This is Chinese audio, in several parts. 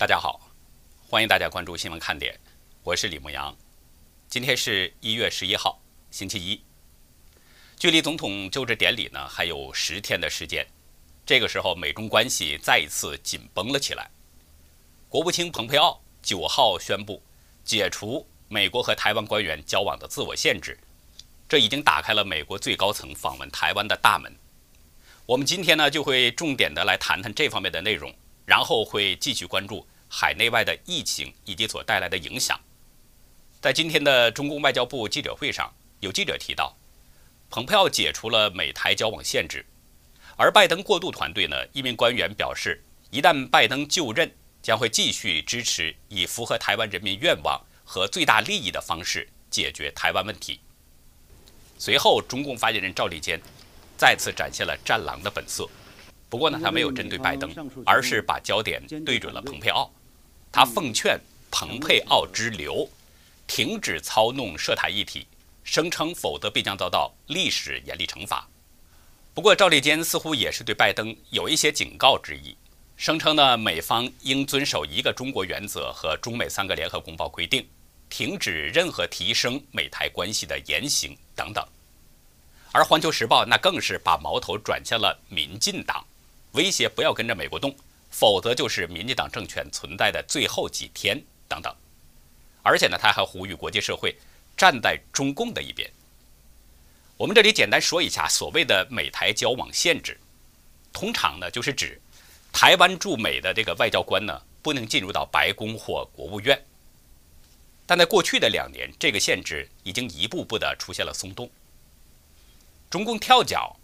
大家好，欢迎大家关注新闻看点，我是李牧阳。今天是一月十一号，星期一，距离总统就职典礼呢还有十天的时间。这个时候，美中关系再一次紧绷了起来。国务卿蓬佩奥九号宣布解除美国和台湾官员交往的自我限制，这已经打开了美国最高层访问台湾的大门。我们今天呢就会重点的来谈谈这方面的内容，然后会继续关注海内外的疫情以及所带来的影响。在今天的中共外交部记者会上，有记者提到，蓬佩奥解除了美台交往限制，而拜登过渡团队呢，一名官员表示，一旦拜登就任，将会继续支持以符合台湾人民愿望和最大利益的方式解决台湾问题。随后，中共发言人赵立坚再次展现了战狼的本色，不过呢，他没有针对拜登，而是把焦点对准了蓬佩奥，他奉劝蓬佩奥之流。停止操弄涉台议题，声称否则必将遭到历史严厉惩罚。不过，赵立坚似乎也是对拜登有一些警告之意，声称呢，美方应遵守一个中国原则和中美三个联合公报规定，停止任何提升美台关系的言行等等。而《环球时报》那更是把矛头转向了民进党，威胁不要跟着美国动，否则就是民进党政权存在的最后几天等等。而且呢，他还呼吁国际社会站在中共的一边。我们这里简单说一下，所谓的美台交往限制，通常呢就是指台湾驻美的这个外交官呢不能进入到白宫或国务院。但在过去的两年，这个限制已经一步步的出现了松动。中共跳脚，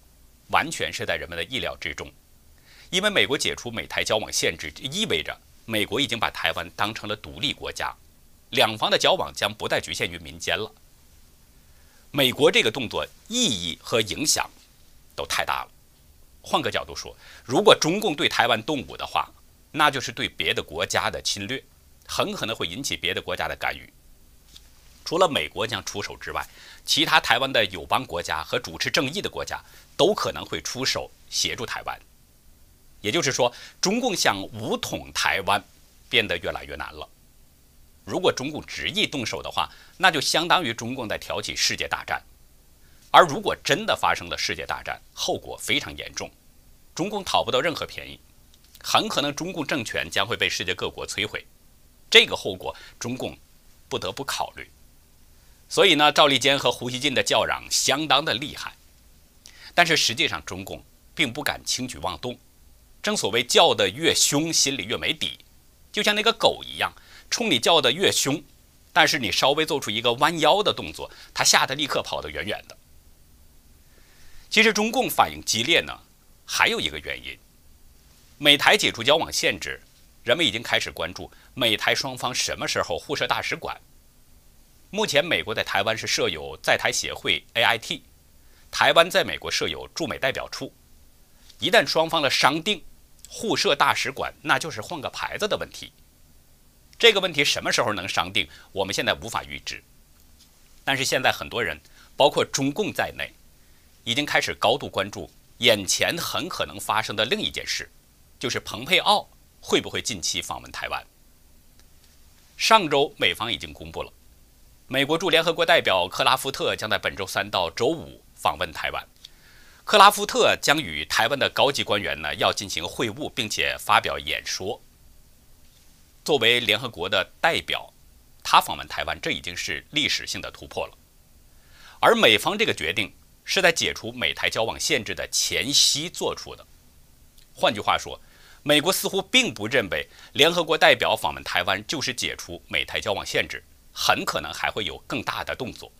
完全是在人们的意料之中，因为美国解除美台交往限制，意味着美国已经把台湾当成了独立国家。两方的交往将不再局限于民间了。美国这个动作意义和影响都太大了。换个角度说，如果中共对台湾动武的话，那就是对别的国家的侵略，很可能会引起别的国家的干预。除了美国将出手之外，其他台湾的友邦国家和主持正义的国家都可能会出手协助台湾。也就是说，中共想武统台湾变得越来越难了。如果中共执意动手的话，那就相当于中共在挑起世界大战。而如果真的发生了世界大战，后果非常严重，中共讨不到任何便宜，很可能中共政权将会被世界各国摧毁。这个后果，中共不得不考虑。所以呢，赵立坚和胡锡进的叫嚷相当的厉害，但是实际上中共并不敢轻举妄动。正所谓叫得越凶，心里越没底，就像那个狗一样。冲你叫的越凶，但是你稍微做出一个弯腰的动作，他吓得立刻跑得远远的。其实中共反应激烈呢，还有一个原因：美台解除交往限制，人们已经开始关注美台双方什么时候互设大使馆。目前，美国在台湾是设有在台协会 （AIT），台湾在美国设有驻美代表处。一旦双方的商定互设大使馆，那就是换个牌子的问题。这个问题什么时候能商定，我们现在无法预知。但是现在很多人，包括中共在内，已经开始高度关注眼前很可能发生的另一件事，就是蓬佩奥会不会近期访问台湾。上周美方已经公布了，美国驻联合国代表克拉夫特将在本周三到周五访问台湾。克拉夫特将与台湾的高级官员呢要进行会晤，并且发表演说。作为联合国的代表，他访问台湾，这已经是历史性的突破了。而美方这个决定是在解除美台交往限制的前夕做出的。换句话说，美国似乎并不认为联合国代表访问台湾就是解除美台交往限制，很可能还会有更大的动作。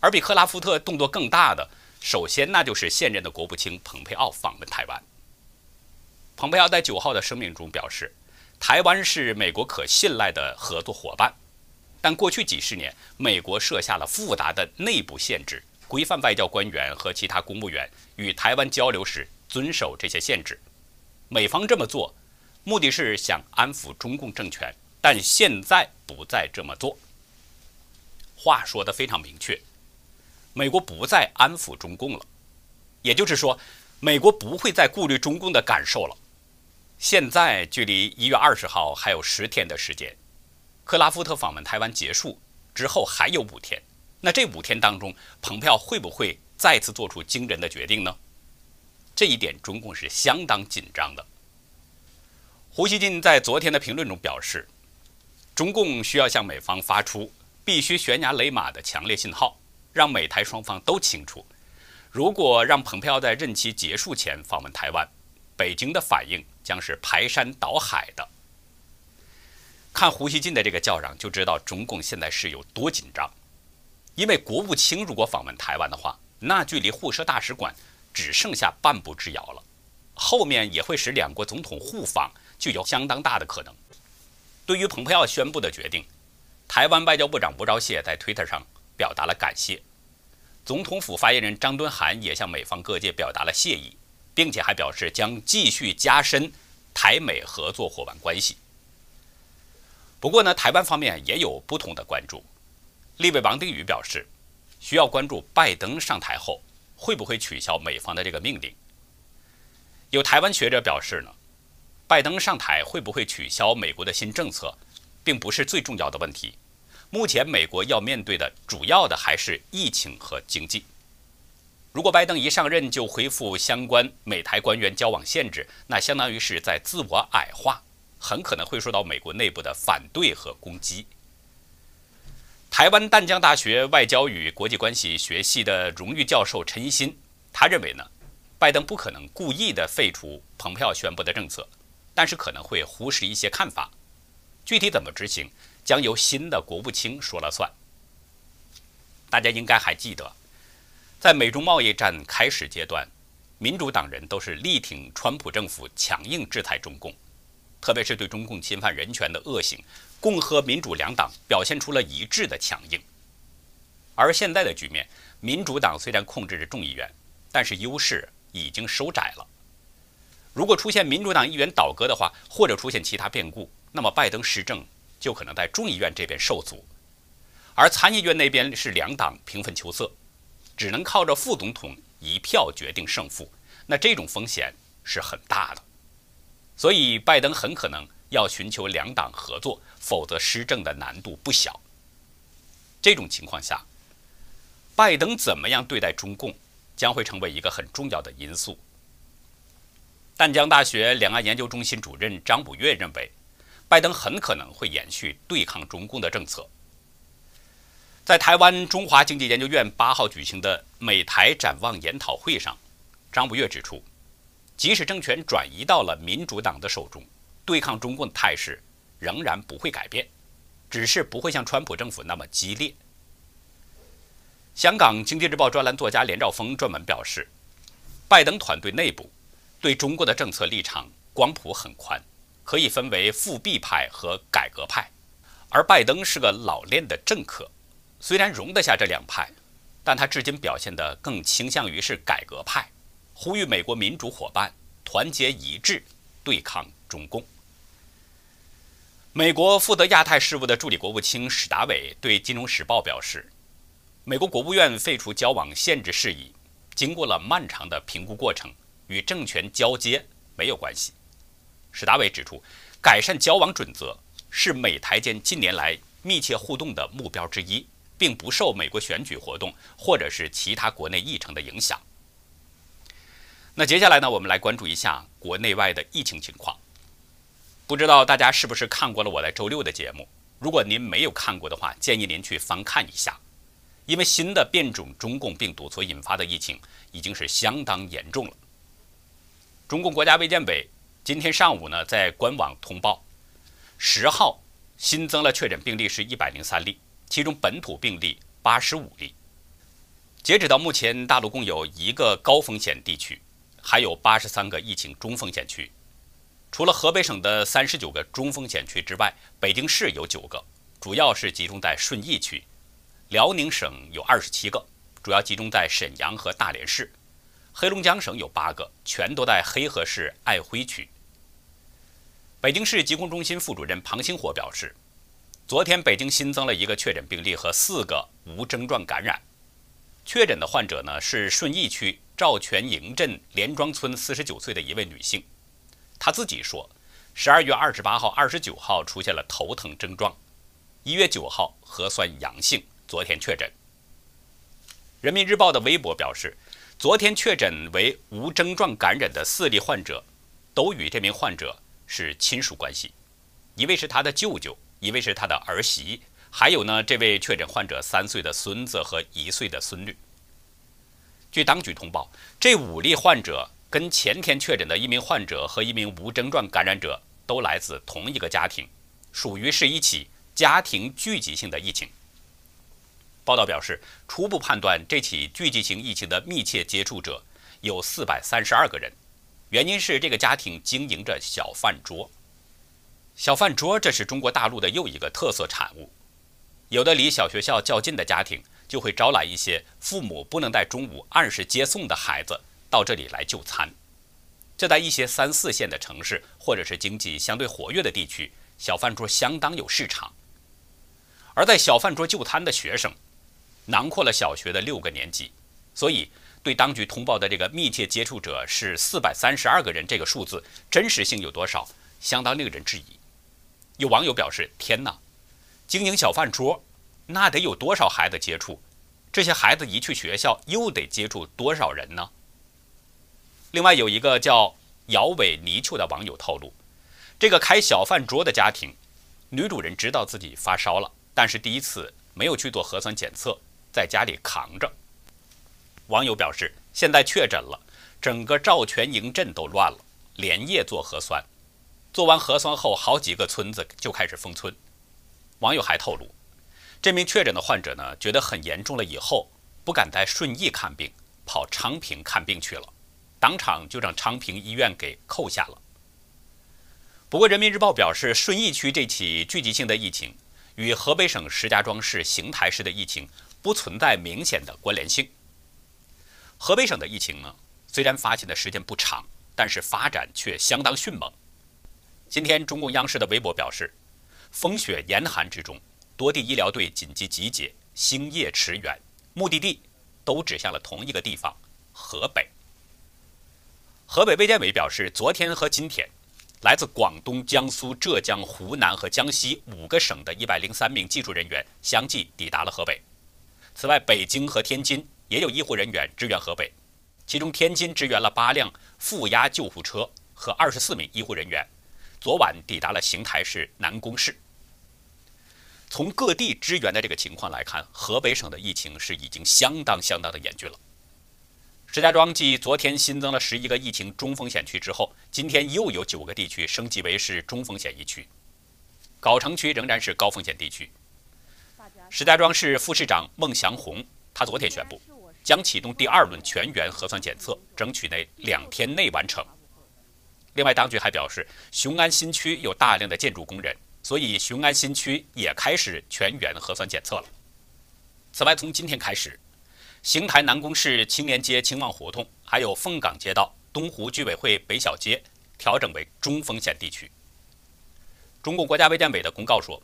而比克拉夫特动作更大的，首先那就是现任的国务卿蓬佩奥访问台湾。蓬佩奥在九号的声明中表示。台湾是美国可信赖的合作伙伴，但过去几十年，美国设下了复杂的内部限制，规范外交官员和其他公务员与台湾交流时遵守这些限制。美方这么做，目的是想安抚中共政权，但现在不再这么做。话说的非常明确，美国不再安抚中共了，也就是说，美国不会再顾虑中共的感受了。现在距离一月二十号还有十天的时间，克拉夫特访问台湾结束之后还有五天。那这五天当中，蓬佩奥会不会再次做出惊人的决定呢？这一点中共是相当紧张的。胡锡进在昨天的评论中表示，中共需要向美方发出必须悬崖勒马的强烈信号，让美台双方都清楚，如果让蓬佩奥在任期结束前访问台湾，北京的反应。将是排山倒海的。看胡锡进的这个叫嚷，就知道中共现在是有多紧张。因为国务卿如果访问台湾的话，那距离互设大使馆只剩下半步之遥了。后面也会使两国总统互访，具有相当大的可能。对于蓬佩奥宣布的决定，台湾外交部长吴钊燮在推特上表达了感谢。总统府发言人张敦涵也向美方各界表达了谢意。并且还表示将继续加深台美合作伙伴关系。不过呢，台湾方面也有不同的关注。立委王定宇表示，需要关注拜登上台后会不会取消美方的这个命令。有台湾学者表示呢，拜登上台会不会取消美国的新政策，并不是最重要的问题。目前美国要面对的主要的还是疫情和经济。如果拜登一上任就恢复相关美台官员交往限制，那相当于是在自我矮化，很可能会受到美国内部的反对和攻击。台湾淡江大学外交与国际关系学系的荣誉教授陈一新，他认为呢，拜登不可能故意的废除蓬佩奥宣布的政策，但是可能会忽视一些看法，具体怎么执行，将由新的国务卿说了算。大家应该还记得。在美中贸易战开始阶段，民主党人都是力挺川普政府强硬制裁中共，特别是对中共侵犯人权的恶行，共和民主两党表现出了一致的强硬。而现在的局面，民主党虽然控制着众议院，但是优势已经收窄了。如果出现民主党议员倒戈的话，或者出现其他变故，那么拜登施政就可能在众议院这边受阻，而参议院那边是两党平分秋色。只能靠着副总统一票决定胜负，那这种风险是很大的。所以，拜登很可能要寻求两党合作，否则施政的难度不小。这种情况下，拜登怎么样对待中共，将会成为一个很重要的因素。淡江大学两岸研究中心主任张补月认为，拜登很可能会延续对抗中共的政策。在台湾中华经济研究院八号举行的美台展望研讨会上，张不悦指出，即使政权转移到了民主党的手中，对抗中共的态势仍然不会改变，只是不会像川普政府那么激烈。香港经济日报专栏作家连兆峰专门表示，拜登团队内部对中国的政策立场光谱很宽，可以分为复辟派和改革派，而拜登是个老练的政客。虽然容得下这两派，但他至今表现得更倾向于是改革派，呼吁美国民主伙伴团结一致对抗中共。美国负责亚太事务的助理国务卿史达伟对《金融时报》表示，美国国务院废除交往限制事宜，经过了漫长的评估过程，与政权交接没有关系。史达伟指出，改善交往准则是美台间近年来密切互动的目标之一。并不受美国选举活动或者是其他国内议程的影响。那接下来呢，我们来关注一下国内外的疫情情况。不知道大家是不是看过了我在周六的节目？如果您没有看过的话，建议您去翻看一下，因为新的变种中共病毒所引发的疫情已经是相当严重了。中共国家卫健委今天上午呢，在官网通报，十号新增了确诊病例是一百零三例。其中本土病例八十五例。截止到目前，大陆共有一个高风险地区，还有八十三个疫情中风险区。除了河北省的三十九个中风险区之外，北京市有九个，主要是集中在顺义区；辽宁省有二十七个，主要集中在沈阳和大连市；黑龙江省有八个，全都在黑河市爱辉区。北京市疾控中心副主任庞星火表示。昨天，北京新增了一个确诊病例和四个无症状感染。确诊的患者呢是顺义区赵全营镇连庄村四十九岁的一位女性。她自己说，十二月二十八号、二十九号出现了头疼症状，一月九号核酸阳性，昨天确诊。人民日报的微博表示，昨天确诊为无症状感染的四例患者，都与这名患者是亲属关系，一位是他的舅舅，一位是他的儿媳，还有呢，这位确诊患者三岁的孙子和一岁的孙女。据当局通报，这五例患者跟前天确诊的一名患者和一名无症状感染者都来自同一个家庭，属于是一起家庭聚集性的疫情。报道表示，初步判断这起聚集性疫情的密切接触者有四百三十二个人，原因是这个家庭经营着小饭桌。小饭桌这是中国大陆的又一个特色产物，有的离小学校较近的家庭。就会招来一些父母不能在中午按时接送的孩子到这里来就餐。这在一些三四线的城市或者是经济相对活跃的地区，小饭桌相当有市场。而在小饭桌就餐的学生，囊括了小学的六个年级，所以对当局通报的这个密切接触者是四百三十二个人这个数字真实性有多少，相当令人质疑。有网友表示：“天哪，经营小饭桌！”那得有多少孩子接触？这些孩子一去学校，又得接触多少人呢？另外，有一个叫姚伟泥鳅的网友透露，这个开小饭桌的家庭，女主人知道自己发烧了，但是第一次没有去做核酸检测，在家里扛着。网友表示，现在确诊了，整个赵全营镇都乱了，连夜做核酸，做完核酸后，好几个村子就开始封村。网友还透露。这名确诊的患者呢，觉得很严重了，以后不敢在顺义看病，跑昌平看病去了，当场就让昌平医院给扣下了。不过，人民日报表示，顺义区这起聚集性的疫情与河北省石家庄市邢台市的疫情不存在明显的关联性。河北省的疫情呢，虽然发现的时间不长，但是发展却相当迅猛。今天，中共央视的微博表示，风雪严寒之中。多地医疗队紧急集结，星夜驰援，目的地都指向了同一个地方——河北。河北卫健委表示，昨天和今天，来自广东、江苏、浙江、湖南和江西五个省的一百零三名技术人员相继抵达了河北。此外，北京和天津也有医护人员支援河北，其中天津支援了八辆负压救护车和二十四名医护人员，昨晚抵达了邢台市南宫市。从各地支援的这个情况来看，河北省的疫情是已经相当相当的严峻了。石家庄继昨天新增了十一个疫情中风险区之后，今天又有九个地区升级为是中风险疫区，藁城区仍然是高风险地区。石家庄市副市长孟祥红，他昨天宣布将启动第二轮全员核酸检测，争取在两天内完成。另外，当局还表示，雄安新区有大量的建筑工人。所以，雄安新区也开始全员核酸检测了。此外，从今天开始，邢台南宫市青年街青旺胡同，还有凤岗街道、东湖居委会北小街调整为中风险地区。中共国家卫健委的公告说，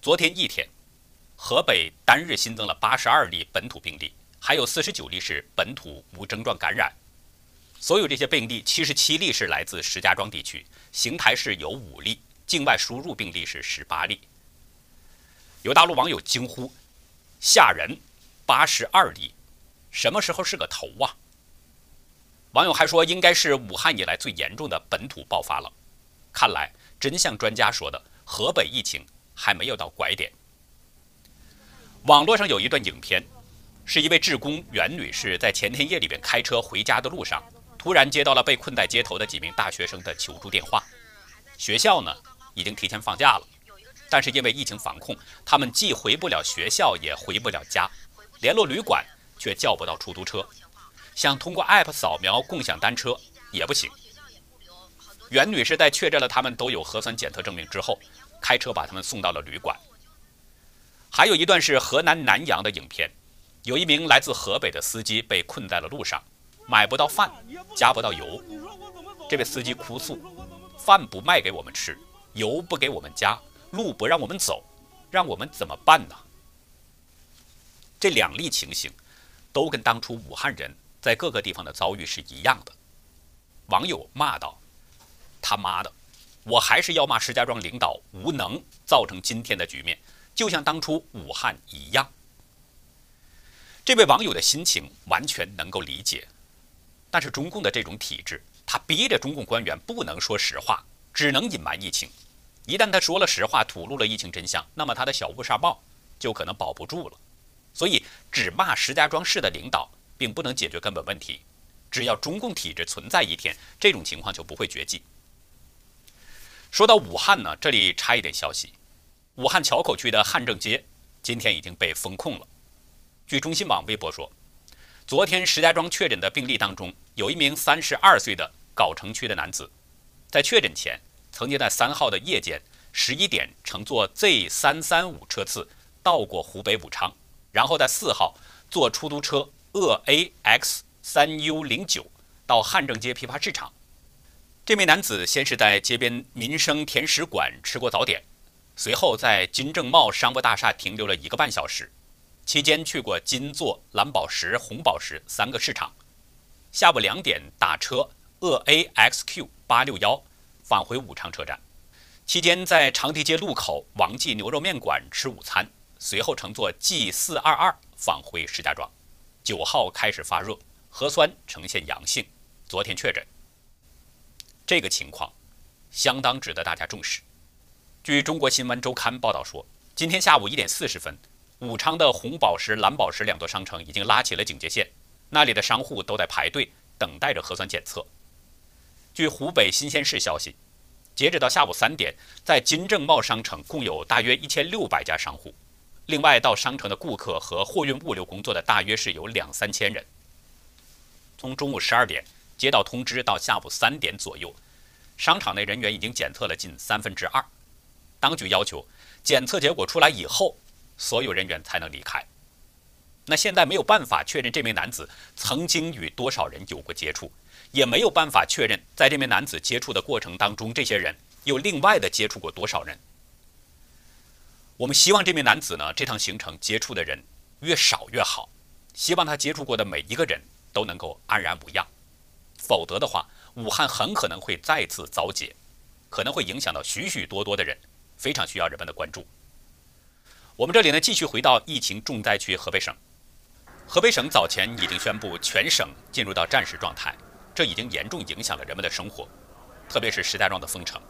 昨天一天，河北单日新增了八十二例本土病例，还有四十九例是本土无症状感染。所有这些病例，七十七例是来自石家庄地区，邢台市有五例。境外输入病例是十八例，有大陆网友惊呼：“吓人！八十二例，什么时候是个头啊？”网友还说：“应该是武汉以来最严重的本土爆发了。”看来真像专家说的，河北疫情还没有到拐点。网络上有一段影片，是一位职工袁女士在前天夜里边开车回家的路上，突然接到了被困在街头的几名大学生的求助电话。学校呢？已经提前放假了，但是因为疫情防控，他们既回不了学校，也回不了家，联络旅馆却叫不到出租车，想通过 App 扫描共享单车也不行。袁女士在确认了他们都有核酸检测证明之后，开车把他们送到了旅馆。还有一段是河南南阳的影片，有一名来自河北的司机被困在了路上，买不到饭，加不到油，这位司机哭诉：饭不卖给我们吃。油不给我们加，路不让我们走，让我们怎么办呢？这两例情形，都跟当初武汉人在各个地方的遭遇是一样的。网友骂道：“他妈的，我还是要骂石家庄领导无能，造成今天的局面，就像当初武汉一样。这位网友的心情完全能够理解，但是中共的这种体制，他逼着中共官员不能说实话，只能隐瞒疫情。一旦他说了实话，吐露了疫情真相，那么他的小乌纱帽就可能保不住了。所以，只骂石家庄市的领导，并不能解决根本问题。只要中共体制存在一天，这种情况就不会绝迹。说到武汉呢，这里插一点消息：武汉硚口区的汉正街今天已经被封控了。据中新网微博说，昨天石家庄确诊的病例当中，有一名三十二岁的藁城区的男子，在确诊前曾经在三号的夜间十一点乘坐 Z 三三五车次到过湖北武昌，然后在四号坐出租车鄂 AX。三 U 零九到汉正街批发市场，这名男子先是在街边民生甜食馆吃过早点，随后在金正茂商务大厦停留了一个半小时，期间去过金座、蓝宝石、红宝石三个市场，下午两点打车鄂 AXQ 八六幺返回武昌车站，期间在长堤街路口王记牛肉面馆吃午餐，随后乘坐 G 四二二返回石家庄，九号开始发热。核酸呈现阳性，昨天确诊。这个情况相当值得大家重视。据中国新闻周刊报道说，今天下午一点四十分，武昌的红宝石、蓝宝石两座商城已经拉起了警戒线，那里的商户都在排队等待着核酸检测。据湖北新鲜市消息，截止到下午三点，在金正茂商城共有大约一千六百家商户，另外到商城的顾客和货运物流工作的大约是有两三千人。从中午十二点接到通知到下午三点左右，商场内人员已经检测了近三分之二。当局要求检测结果出来以后，所有人员才能离开。那现在没有办法确认这名男子曾经与多少人有过接触，也没有办法确认在这名男子接触的过程当中，这些人又另外的接触过多少人。我们希望这名男子呢，这趟行程接触的人越少越好，希望他接触过的每一个人。都能够安然无恙，否则的话，武汉很可能会再次遭劫，可能会影响到许许多多的人，非常需要人们的关注。我们这里呢，继续回到疫情重灾区河北省。河北省早前已经宣布全省进入到战时状态，这已经严重影响了人们的生活，特别是石家庄的封城，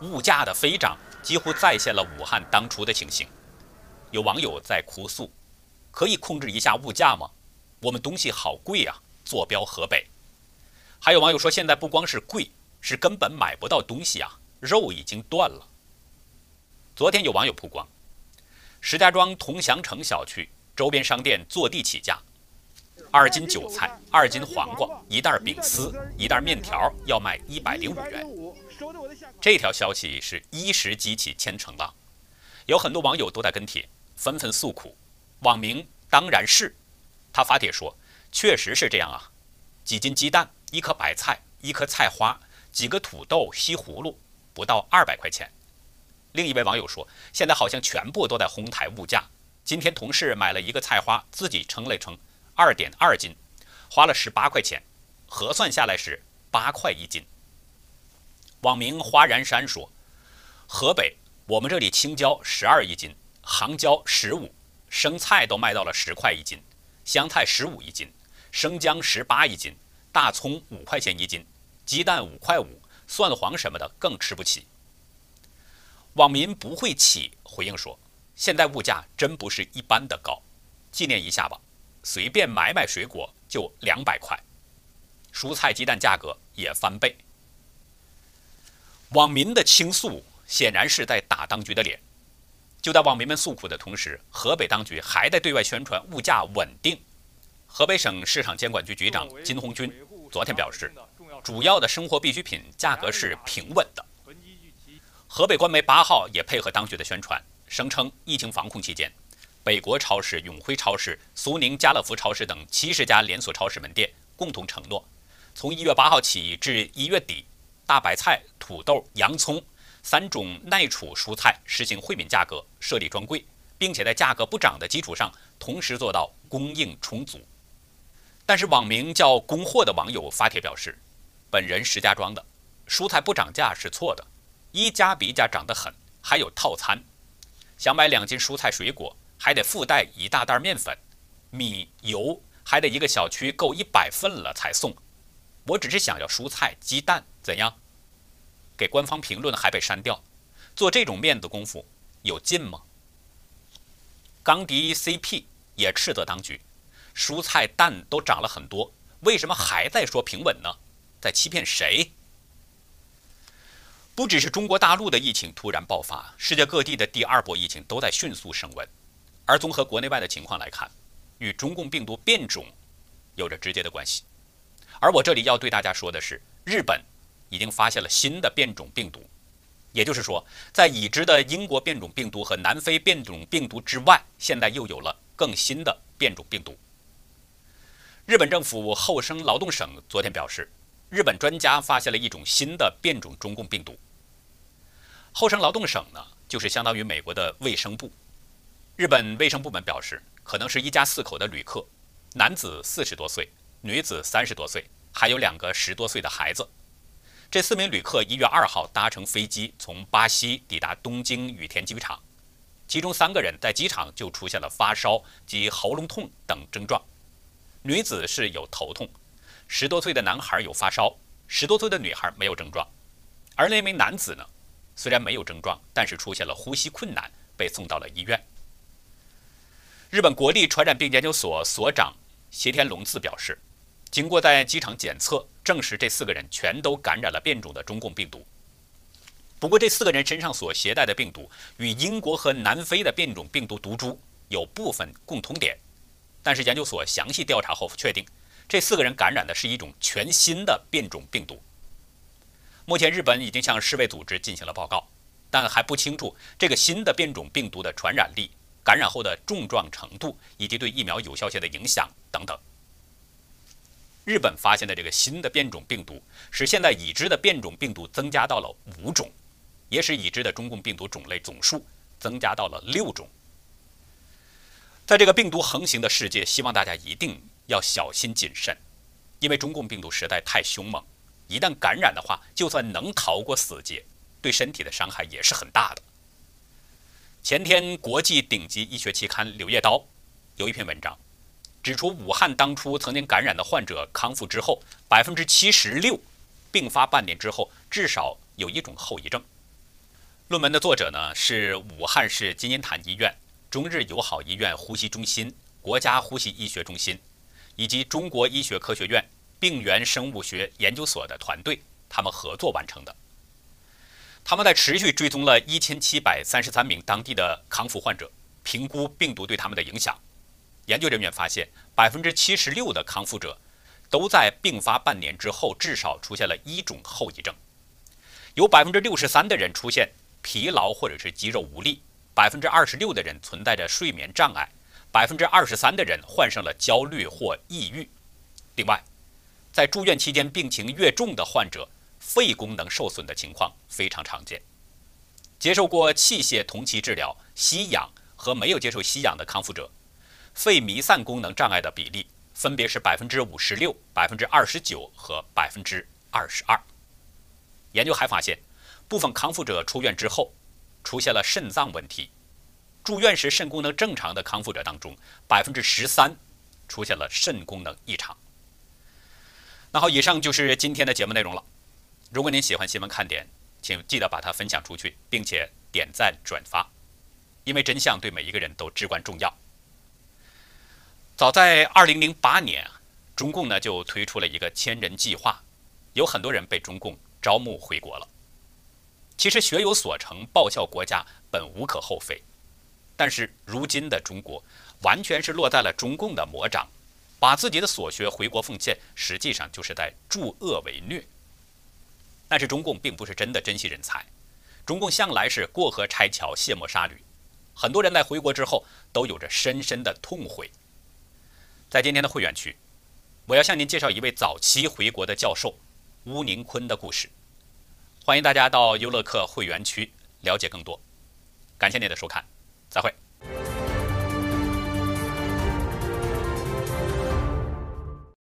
物价的飞涨几乎再现了武汉当初的情形。有网友在哭诉：“可以控制一下物价吗？我们东西好贵呀！”坐标河北，还有网友说，现在不光是贵，是根本买不到东西啊，肉已经断了。昨天有网友曝光，石家庄同祥城小区周边商店坐地起价，二斤韭菜、二斤黄瓜、一袋饼丝、一袋面条要卖一百零五元。这条消息是一时激起千层浪，有很多网友都在跟帖，纷纷诉苦。网名当然是，他发帖说。确实是这样啊，几斤鸡蛋，一颗白菜，一颗菜花，几个土豆，西葫芦，不到二百块钱。另一位网友说，现在好像全部都在哄抬物价。今天同事买了一个菜花，自己称了称，二点二斤，花了十八块钱，核算下来是八块一斤。网名花然山说，河北我们这里青椒十二一斤，杭椒十五，生菜都卖到了十块一斤，香菜十五一斤。生姜十八一斤，大葱五块钱一斤，鸡蛋五块五，蒜黄什么的更吃不起。网民不会起回应说：“现在物价真不是一般的高，纪念一下吧，随便买买水果就两百块，蔬菜鸡蛋价格也翻倍。”网民的倾诉显然是在打当局的脸。就在网民们诉苦的同时，河北当局还在对外宣传物价稳定。河北省市场监管局局长金红军昨天表示，主要的生活必需品价格是平稳的。河北官媒八号也配合当局的宣传，声称疫情防控期间，北国超市、永辉超市、苏宁家乐福超市等七十家连锁超市门店共同承诺，从一月八号起至一月底，大白菜、土豆、洋葱三种耐储蔬菜实行惠民价格，设立专柜，并且在价格不涨的基础上，同时做到供应充足。但是网名叫“供货”的网友发帖表示，本人石家庄的，蔬菜不涨价是错的，一家比一家涨得很，还有套餐，想买两斤蔬菜水果，还得附带一大袋面粉、米、油，还得一个小区够一百份了才送。我只是想要蔬菜、鸡蛋，怎样？给官方评论还被删掉，做这种面子功夫有劲吗？刚迪 CP 也斥责当局，蔬菜蛋都涨了很多，为什么还在说平稳呢？在欺骗谁？不只是中国大陆的疫情突然爆发，世界各地的第二波疫情都在迅速升温。而综合国内外的情况来看，与中共病毒变种有着直接的关系。而我这里要对大家说的是，日本已经发现了新的变种病毒，也就是说，在已知的英国变种病毒和南非变种病毒之外，现在又有了更新的变种病毒。日本政府厚生劳动省昨天表示，日本专家发现了一种新的变种中共病毒。厚生劳动省呢，就是相当于美国的卫生部。日本卫生部门表示，可能是一家四口的旅客，男子四十多岁。女子三十多岁，还有两个十多岁的孩子。这四名旅客一月二号搭乘飞机从巴西抵达东京羽田机场，其中三个人在机场就出现了发烧及喉咙痛等症状。女子是有头痛，十多岁的男孩有发烧，十多岁的女孩没有症状。而那名男子呢，虽然没有症状，但是出现了呼吸困难，被送到了医院。日本国立传染病研究所所长谢天龙次表示。经过在机场检测，证实这四个人全都感染了变种的中共病毒。不过，这四个人身上所携带的病毒与英国和南非的变种病毒毒株有部分共通点。但是，研究所详细调查后确定，这四个人感染的是一种全新的变种病毒。目前，日本已经向世卫组织进行了报告，但还不清楚这个新的变种病毒的传染力、感染后的重状程度以及对疫苗有效性的影响等等。日本发现的这个新的变种病毒，使现在已知的变种病毒增加到了五种，也使已知的中共病毒种类总数增加到了六种。在这个病毒横行的世界，希望大家一定要小心谨慎，因为中共病毒实在太凶猛，一旦感染的话，就算能逃过死劫，对身体的伤害也是很大的。前天，国际顶级医学期刊《柳叶刀》有一篇文章。指出，武汉当初曾经感染的患者康复之后，百分之七十六并发半年之后至少有一种后遗症。论文的作者呢是武汉市金银潭医院、中日友好医院呼吸中心、国家呼吸医学中心以及中国医学科学院病原生物学研究所的团队，他们合作完成的。他们在持续追踪了一千七百三十三名当地的康复患者，评估病毒对他们的影响。研究人员发现，百分之七十六的康复者都在病发半年之后至少出现了一种后遗症，有百分之六十三的人出现疲劳或者是肌肉无力，百分之二十六的人存在着睡眠障碍，百分之二十三的人患上了焦虑或抑郁。另外，在住院期间病情越重的患者，肺功能受损的情况非常常见。接受过器械同期治疗、吸氧和没有接受吸氧的康复者。肺弥散功能障碍的比例分别是百分之五十六、百分之二十九和百分之二十二。研究还发现，部分康复者出院之后出现了肾脏问题。住院时肾功能正常的康复者当中，百分之十三出现了肾功能异常。那好，以上就是今天的节目内容了。如果您喜欢新闻看点，请记得把它分享出去，并且点赞转发，因为真相对每一个人都至关重要。早在二零零八年，中共呢就推出了一个千人计划，有很多人被中共招募回国了。其实学有所成，报效国家本无可厚非，但是如今的中国完全是落在了中共的魔掌，把自己的所学回国奉献，实际上就是在助恶为虐。但是中共并不是真的珍惜人才，中共向来是过河拆桥、卸磨杀驴，很多人在回国之后都有着深深的痛悔。在今天的会员区，我要向您介绍一位早期回国的教授乌宁坤的故事。欢迎大家到优乐客会员区了解更多。感谢您的收看，再会。